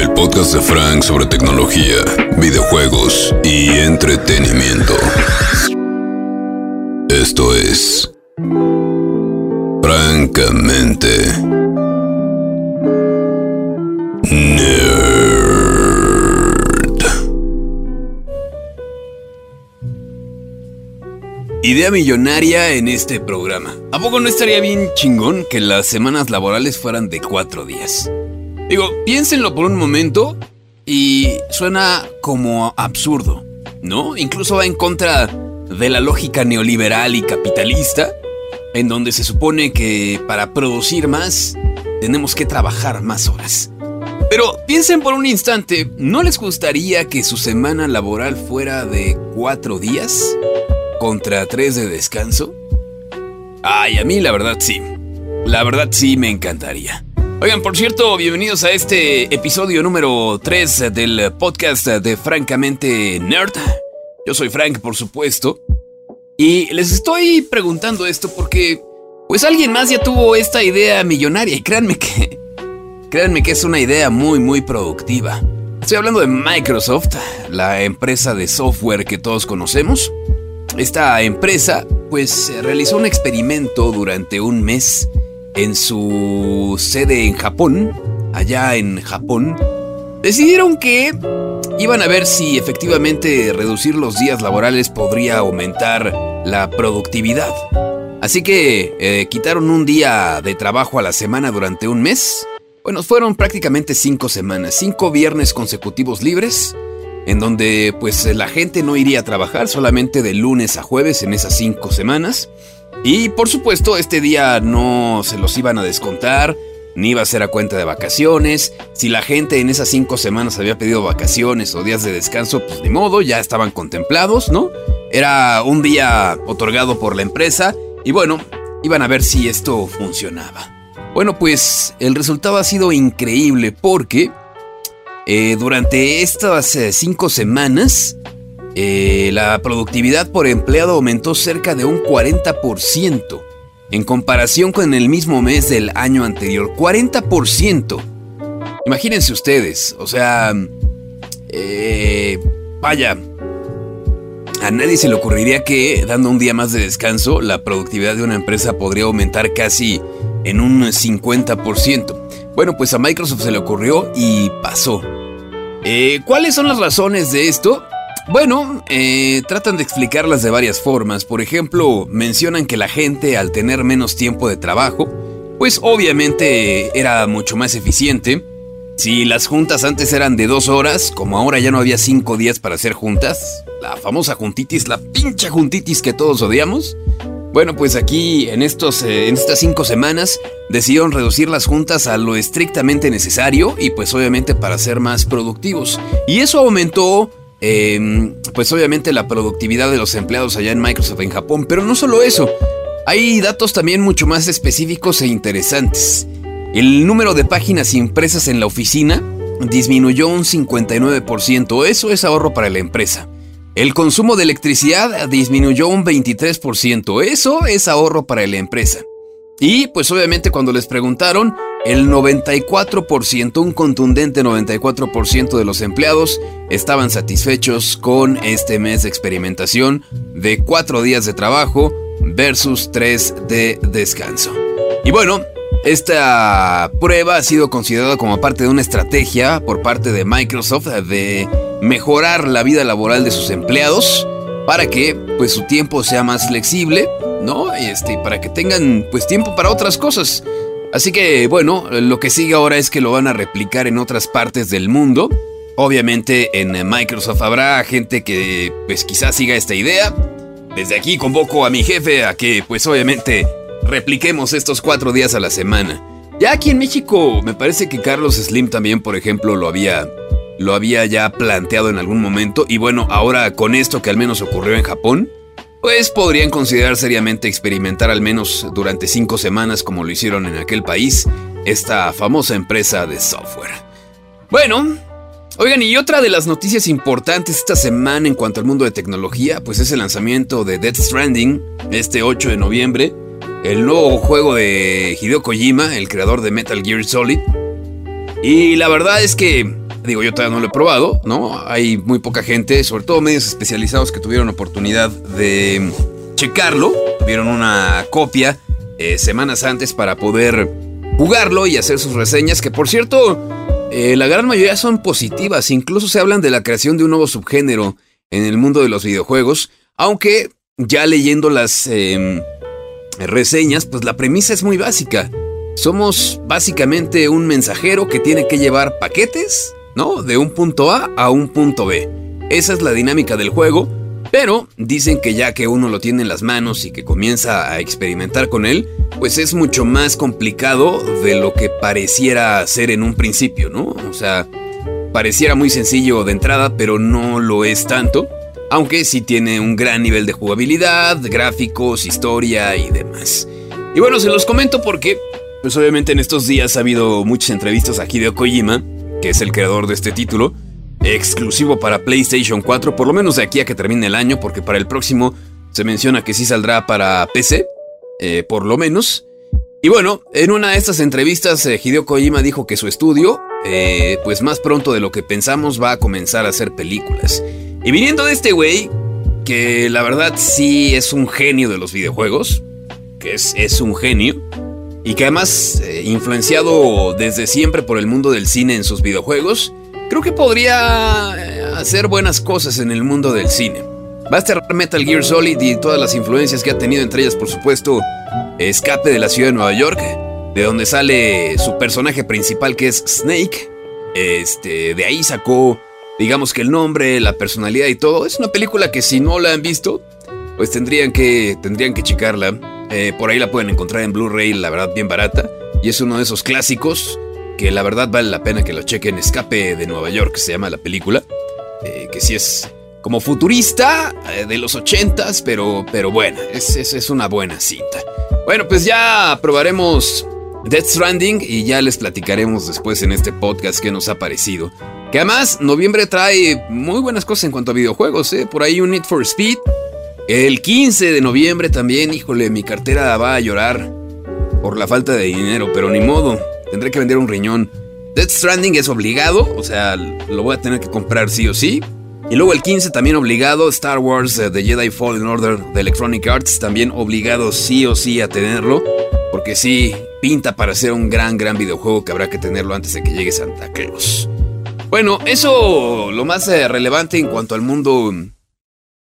El podcast de Frank sobre tecnología, videojuegos y entretenimiento. Esto es Francamente Idea millonaria en este programa. ¿A poco no estaría bien chingón que las semanas laborales fueran de cuatro días? Digo, piénsenlo por un momento y suena como absurdo, ¿no? Incluso va en contra de la lógica neoliberal y capitalista, en donde se supone que para producir más tenemos que trabajar más horas. Pero piensen por un instante, ¿no les gustaría que su semana laboral fuera de cuatro días contra tres de descanso? Ay, a mí la verdad sí. La verdad sí me encantaría. Oigan, por cierto, bienvenidos a este episodio número 3 del podcast de Francamente Nerd. Yo soy Frank, por supuesto. Y les estoy preguntando esto porque, pues alguien más ya tuvo esta idea millonaria y créanme que, créanme que es una idea muy, muy productiva. Estoy hablando de Microsoft, la empresa de software que todos conocemos. Esta empresa, pues, realizó un experimento durante un mes en su sede en Japón, allá en Japón, decidieron que iban a ver si efectivamente reducir los días laborales podría aumentar la productividad. Así que eh, quitaron un día de trabajo a la semana durante un mes. Bueno, fueron prácticamente cinco semanas, cinco viernes consecutivos libres, en donde pues la gente no iría a trabajar solamente de lunes a jueves en esas cinco semanas. Y por supuesto, este día no se los iban a descontar, ni iba a ser a cuenta de vacaciones. Si la gente en esas cinco semanas había pedido vacaciones o días de descanso, pues de modo, ya estaban contemplados, ¿no? Era un día otorgado por la empresa y bueno, iban a ver si esto funcionaba. Bueno, pues el resultado ha sido increíble porque eh, durante estas eh, cinco semanas eh, la productividad por empleado aumentó cerca de un 40% en comparación con el mismo mes del año anterior. 40%. Imagínense ustedes, o sea, eh, vaya, a nadie se le ocurriría que dando un día más de descanso, la productividad de una empresa podría aumentar casi en un 50%. Bueno, pues a Microsoft se le ocurrió y pasó. Eh, ¿Cuáles son las razones de esto? Bueno, eh, tratan de explicarlas de varias formas. Por ejemplo, mencionan que la gente al tener menos tiempo de trabajo, pues obviamente era mucho más eficiente. Si las juntas antes eran de dos horas, como ahora ya no había cinco días para hacer juntas, la famosa juntitis, la pincha juntitis que todos odiamos, bueno, pues aquí en, estos, eh, en estas cinco semanas decidieron reducir las juntas a lo estrictamente necesario y pues obviamente para ser más productivos. Y eso aumentó Em, pues obviamente la productividad de los empleados allá en Microsoft en Japón, pero no solo eso, hay datos también mucho más específicos e interesantes. El número de páginas impresas en la oficina disminuyó un 59%, eso es ahorro para la empresa. El consumo de electricidad disminuyó un 23%, eso es ahorro para la empresa. Y pues obviamente cuando les preguntaron, el 94%, un contundente 94% de los empleados estaban satisfechos con este mes de experimentación de cuatro días de trabajo versus tres de descanso. Y bueno, esta prueba ha sido considerada como parte de una estrategia por parte de Microsoft de mejorar la vida laboral de sus empleados para que pues su tiempo sea más flexible, ¿no? Y este para que tengan pues tiempo para otras cosas. Así que bueno, lo que sigue ahora es que lo van a replicar en otras partes del mundo. Obviamente en Microsoft habrá gente que pues quizás siga esta idea. Desde aquí convoco a mi jefe a que pues obviamente repliquemos estos cuatro días a la semana. Ya aquí en México me parece que Carlos Slim también por ejemplo lo había lo había ya planteado en algún momento y bueno ahora con esto que al menos ocurrió en Japón pues podrían considerar seriamente experimentar al menos durante cinco semanas como lo hicieron en aquel país esta famosa empresa de software. Bueno, oigan, y otra de las noticias importantes esta semana en cuanto al mundo de tecnología, pues es el lanzamiento de Death Stranding este 8 de noviembre. El nuevo juego de Hideo Kojima, el creador de Metal Gear Solid. Y la verdad es que, digo, yo todavía no lo he probado, ¿no? Hay muy poca gente, sobre todo medios especializados que tuvieron oportunidad de checarlo, tuvieron una copia eh, semanas antes para poder jugarlo y hacer sus reseñas, que por cierto, eh, la gran mayoría son positivas, incluso se hablan de la creación de un nuevo subgénero en el mundo de los videojuegos, aunque ya leyendo las em, reseñas, pues la premisa es muy básica. Somos básicamente un mensajero que tiene que llevar paquetes, ¿no? De un punto A a un punto B. Esa es la dinámica del juego, pero dicen que ya que uno lo tiene en las manos y que comienza a experimentar con él, pues es mucho más complicado de lo que pareciera ser en un principio, ¿no? O sea, pareciera muy sencillo de entrada, pero no lo es tanto aunque sí tiene un gran nivel de jugabilidad, gráficos, historia y demás. Y bueno, se los comento porque, pues obviamente en estos días ha habido muchas entrevistas a Hideo Kojima, que es el creador de este título, exclusivo para PlayStation 4, por lo menos de aquí a que termine el año, porque para el próximo se menciona que sí saldrá para PC, eh, por lo menos. Y bueno, en una de estas entrevistas, eh, Hideo Kojima dijo que su estudio, eh, pues más pronto de lo que pensamos, va a comenzar a hacer películas. Y viniendo de este güey, que la verdad sí es un genio de los videojuegos, que es, es un genio, y que además eh, influenciado desde siempre por el mundo del cine en sus videojuegos, creo que podría eh, hacer buenas cosas en el mundo del cine. Va a estar Metal Gear Solid y todas las influencias que ha tenido, entre ellas por supuesto Escape de la ciudad de Nueva York, de donde sale su personaje principal que es Snake. Este, de ahí sacó digamos que el nombre, la personalidad y todo. Es una película que si no la han visto, pues tendrían que, tendrían que checarla. Eh, por ahí la pueden encontrar en Blu-ray, la verdad, bien barata. Y es uno de esos clásicos que la verdad vale la pena que lo chequen. Escape de Nueva York se llama la película. Eh, que sí es como futurista eh, de los ochentas, pero, pero bueno, es, es, es una buena cinta. Bueno, pues ya probaremos Death Stranding y ya les platicaremos después en este podcast qué nos ha parecido. Que además, noviembre trae muy buenas cosas en cuanto a videojuegos, ¿eh? Por ahí un Need for Speed. El 15 de noviembre también, híjole, mi cartera va a llorar por la falta de dinero, pero ni modo, tendré que vender un riñón. Death Stranding es obligado, o sea, lo voy a tener que comprar sí o sí. Y luego el 15 también obligado, Star Wars uh, The Jedi Fallen Order de Electronic Arts, también obligado sí o sí a tenerlo, porque sí, pinta para ser un gran, gran videojuego que habrá que tenerlo antes de que llegue Santa Claus. Bueno, eso lo más eh, relevante en cuanto al mundo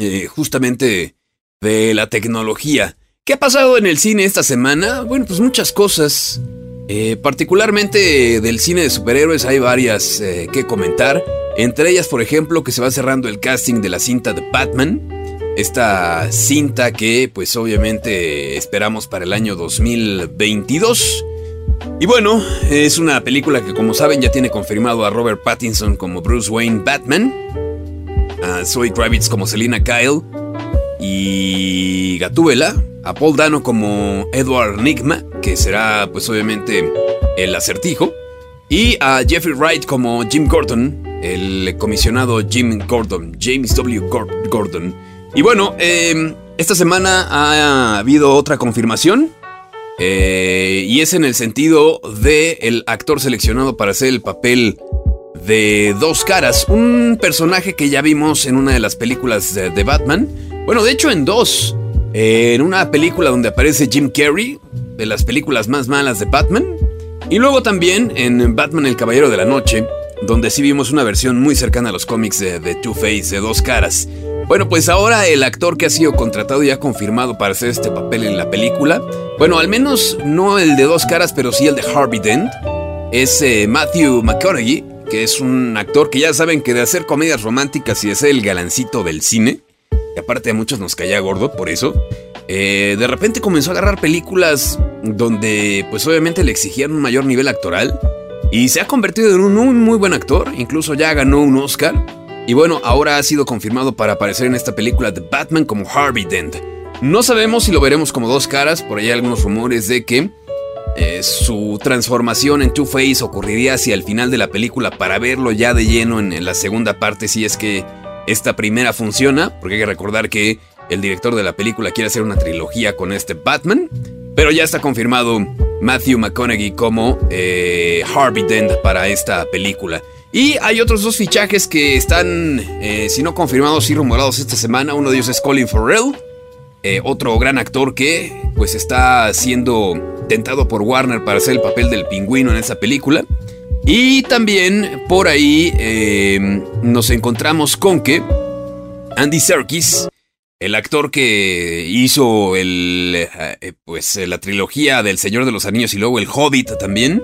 eh, justamente de la tecnología. ¿Qué ha pasado en el cine esta semana? Bueno, pues muchas cosas. Eh, particularmente del cine de superhéroes hay varias que comentar. Entre ellas, por ejemplo, que se va cerrando el casting de la cinta de Batman. Esta cinta que pues obviamente esperamos para el año 2022. Y bueno, es una película que como saben ya tiene confirmado a Robert Pattinson como Bruce Wayne Batman, a Zoe Kravitz como Selina Kyle y Gatúbela, a Paul Dano como Edward Nigma, que será pues obviamente el acertijo, y a Jeffrey Wright como Jim Gordon, el comisionado Jim Gordon, James W. Gordon. Y bueno, em, esta semana ha habido otra confirmación eh, y es en el sentido de el actor seleccionado para hacer el papel de Dos Caras, un personaje que ya vimos en una de las películas de, Batman. Bueno, de hecho en dos. en una película donde aparece Jim Carrey, de las películas más malas de Batman. Y luego también en Batman el Caballero de la Noche, donde sí vimos una versión muy cercana a los cómics de, de Two-Face, de Dos Caras. Bueno, pues ahora el actor que ha sido contratado y ha confirmado para hacer este papel en la película, bueno, al menos no el de dos caras, pero sí el de Harvey Dent, es eh, Matthew McConaughey, que es un actor que ya saben que de hacer comedias románticas y de ser el galancito del cine, que aparte a muchos nos caía gordo por eso, eh, de repente comenzó a agarrar películas donde pues obviamente le exigían un mayor nivel actoral y se ha convertido en un muy, buen actor, incluso ya ganó un Oscar. Y bueno, ahora ha sido confirmado para aparecer en esta película de Batman como Harvey Dent. No sabemos si lo veremos como dos caras, por ahí hay algunos rumores de que eh, su transformación en Two-Face ocurriría hacia el final de la película para verlo ya de lleno en, la segunda parte si es que esta primera funciona, porque hay que recordar que el director de la película quiere hacer una trilogía con este Batman. Pero ya está confirmado Matthew McConaughey como eh, Harvey Dent para esta película. Y hay otros dos fichajes que están, eh, si no confirmados, y rumorados esta semana. Uno de ellos es Colin Farrell, eh, otro gran actor que pues está siendo tentado por Warner para hacer el papel del pingüino en esa película. Y también por ahí nos encontramos con que Andy Serkis el actor que hizo el, eh, pues, la trilogía del Señor de los Anillos y luego el Hobbit también,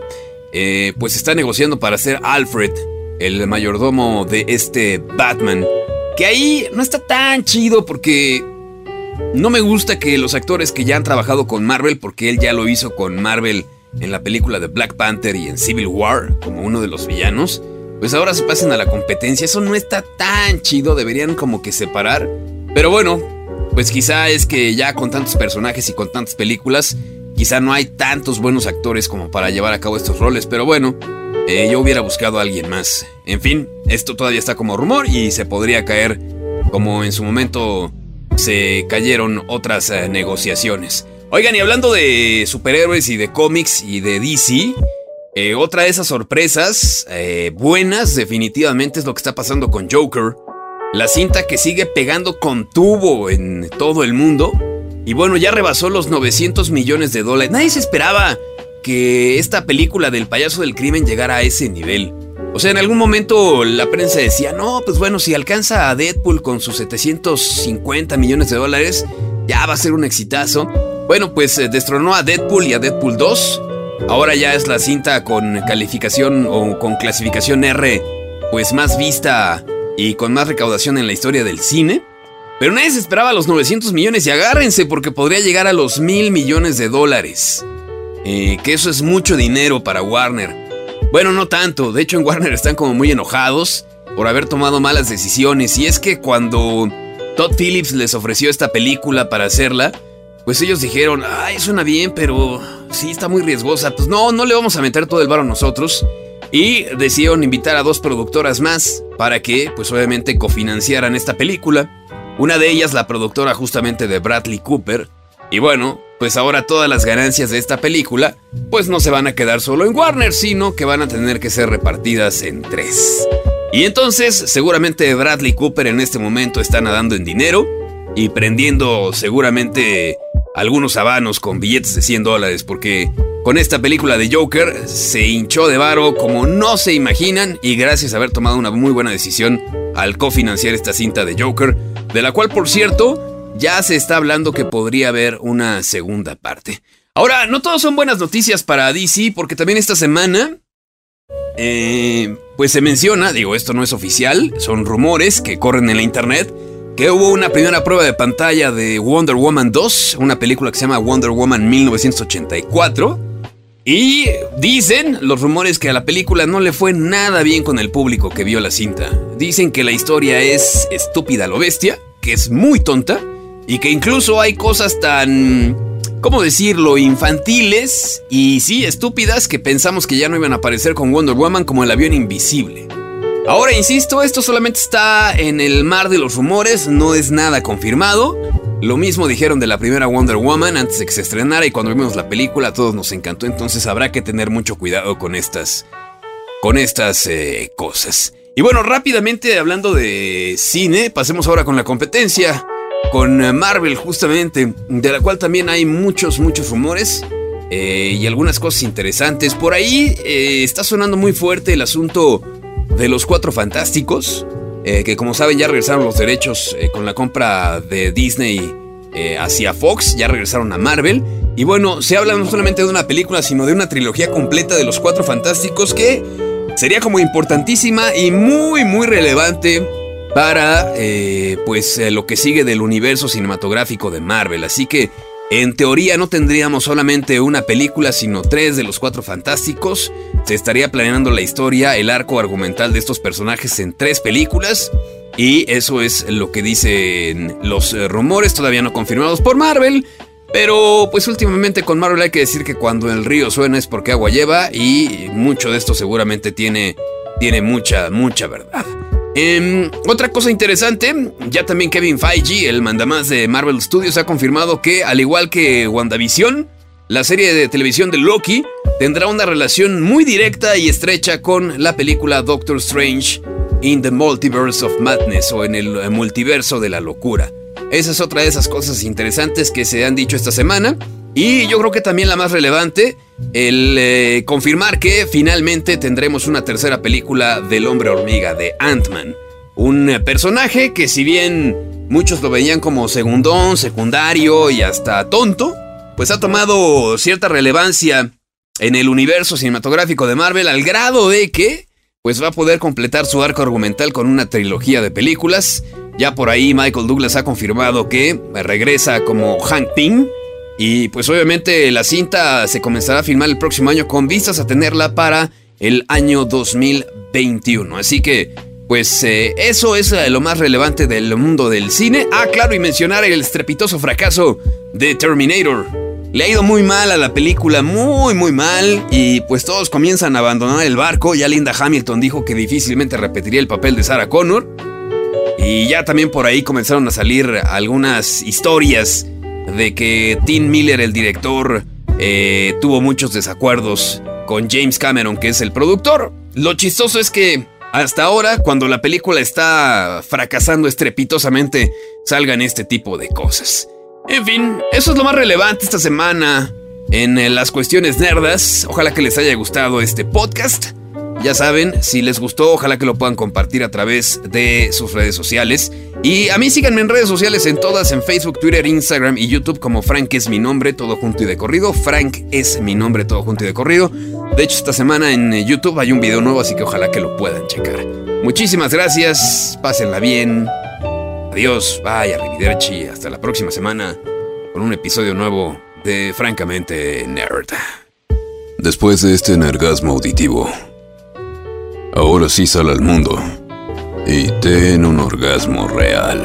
eh, pues está negociando para ser Alfred, el mayordomo de este Batman. Que ahí no está tan chido porque no me gusta que los actores que ya han trabajado con Marvel, porque él ya lo hizo con Marvel en la película de Black Panther y en Civil War, como uno de los villanos, pues ahora se pasen a la competencia. Eso no está tan chido, deberían como que separar pero bueno, pues quizá es que ya con tantos personajes y con tantas películas, quizá no hay tantos buenos actores como para llevar a cabo estos roles, pero bueno, eh, yo hubiera buscado a alguien más. En fin, esto todavía está como rumor y se podría caer como en su momento se cayeron otras eh, negociaciones. Oigan, y hablando de superhéroes y de cómics y de DC, eh, otra de esas sorpresas buenas definitivamente es lo que está pasando con Joker. La cinta que sigue pegando con tubo en todo el mundo. Y bueno, ya rebasó los 900 millones de dólares. Nadie se esperaba que esta película del payaso del crimen llegara a ese nivel. O sea, en algún momento la prensa decía, no, pues bueno, si alcanza a Deadpool con sus 750 millones de dólares, ya va a ser un exitazo. Bueno, pues eh, destronó a Deadpool y a Deadpool 2. Ahora ya es la cinta con calificación o con clasificación R, pues más vista y con más recaudación en la historia del cine. Pero nadie se esperaba los 900 millones y agárrense porque podría llegar a los mil millones de dólares. Eh, que eso es mucho dinero para Warner. Bueno, no tanto, de hecho en Warner están como muy enojados por haber tomado malas decisiones. Y es que cuando Todd Phillips les ofreció esta película para hacerla, pues ellos dijeron, ay, suena bien, pero sí está muy riesgosa. Pues no, no le vamos a meter todo el varo nosotros. Y decidieron invitar a dos productoras más para que, pues obviamente, cofinanciaran esta película. Una de ellas, la productora justamente de Bradley Cooper. Y bueno, pues ahora todas las ganancias de esta película, pues no se van a quedar solo en Warner, sino que van a tener que ser repartidas en tres. Y entonces, seguramente Bradley Cooper en este momento está nadando en dinero y prendiendo seguramente algunos habanos con billetes de 100 dólares, porque con esta película de Joker se hinchó de varo como no se imaginan y gracias a haber tomado una muy buena decisión al cofinanciar esta cinta de Joker, de la cual por cierto ya se está hablando que podría haber una segunda parte. Ahora, no todos son buenas noticias para DC porque también esta semana eh, pues se menciona, digo esto no es oficial, son rumores que corren en la internet, que hubo una primera prueba de pantalla de Wonder Woman 2, una película que se llama Wonder Woman 1984 y dicen los rumores que a la película no le fue nada bien con el público que vio la cinta. Dicen que la historia es estúpida lo bestia, que es muy tonta y que incluso hay cosas tan, ¿cómo decirlo?, infantiles y sí, estúpidas que pensamos que ya no iban a aparecer con Wonder Woman como el avión invisible. Ahora, insisto, esto solamente está en el mar de los rumores, no es nada confirmado. Lo mismo dijeron de la primera Wonder Woman antes de que se estrenara y cuando vimos la película a todos nos encantó, entonces habrá que tener mucho cuidado con estas con estas eh, cosas. Y bueno, rápidamente hablando de cine, pasemos ahora con la competencia con Marvel justamente, de la cual también hay muchos muchos rumores eh, y algunas cosas interesantes. Por ahí eh, está sonando muy fuerte el asunto de los Cuatro Fantásticos. Eh, que como saben ya regresaron los derechos eh, con la compra de Disney eh, hacia Fox, ya regresaron a Marvel. Y bueno, se habla no solamente de una película, sino de una trilogía completa de los Cuatro Fantásticos que sería como importantísima y muy, muy relevante para pues lo que sigue del universo cinematográfico de Marvel. Así que en teoría no tendríamos solamente una película, sino tres de los cuatro fantásticos. Se estaría planeando la historia, el arco argumental de estos personajes en tres películas. Y eso es lo que dicen los eh, rumores, todavía no confirmados por Marvel. Pero pues últimamente con Marvel hay que decir que cuando el río suena es porque agua lleva y mucho de esto seguramente tiene, tiene mucha, mucha verdad. Em, otra cosa interesante, ya también Kevin Feige, el mandamás de Marvel Studios, ha confirmado que, al igual que WandaVision, la serie de televisión de Loki tendrá una relación muy directa y estrecha con la película Doctor Strange in the Multiverse of Madness o en el multiverso de la locura. Esa es otra de esas cosas interesantes que se han dicho esta semana. Y yo creo que también la más relevante, el eh, confirmar que finalmente tendremos una tercera película del hombre hormiga, de Ant-Man. Un personaje que si bien muchos lo veían como segundón, secundario y hasta tonto, pues ha tomado cierta relevancia en el universo cinematográfico de Marvel al grado de que pues va a poder completar su arco argumental con una trilogía de películas. Ya por ahí Michael Douglas ha confirmado que regresa como Hank Pym y pues obviamente la cinta se comenzará a filmar el próximo año con vistas a tenerla para el año 2021. Así que pues eh, eso es eh, lo más relevante del mundo del cine. Ah, claro, y mencionar el estrepitoso fracaso de Terminator. Le ha ido muy mal a la película, muy muy mal, y pues todos comienzan a abandonar el barco. Ya Linda Hamilton dijo que difícilmente repetiría el papel de Sarah Connor. Y ya también por ahí comenzaron a salir algunas historias de que Tim Miller, el director, eh, tuvo muchos desacuerdos con James Cameron, que es el productor. Lo chistoso es que hasta ahora, cuando la película está fracasando estrepitosamente, salgan este tipo de cosas. En fin, eso es lo más relevante esta semana en eh, las cuestiones nerdas. Ojalá que les haya gustado este podcast. Ya saben, si les gustó, ojalá que lo puedan compartir a través de sus redes sociales. Y a mí síganme en redes sociales en todas, en Facebook, Twitter, Instagram y YouTube como Frank es mi nombre, todo junto y de corrido. Frank es mi nombre, todo junto y de corrido. De hecho, esta semana en eh, YouTube hay un video nuevo, así que ojalá que lo puedan checar. Muchísimas gracias, pásenla bien. Adiós, bye, arrivederci, hasta la próxima semana con un episodio nuevo de Francamente Nerd. Después de este nergasmo auditivo, ahora sí sal al mundo y ten un orgasmo real.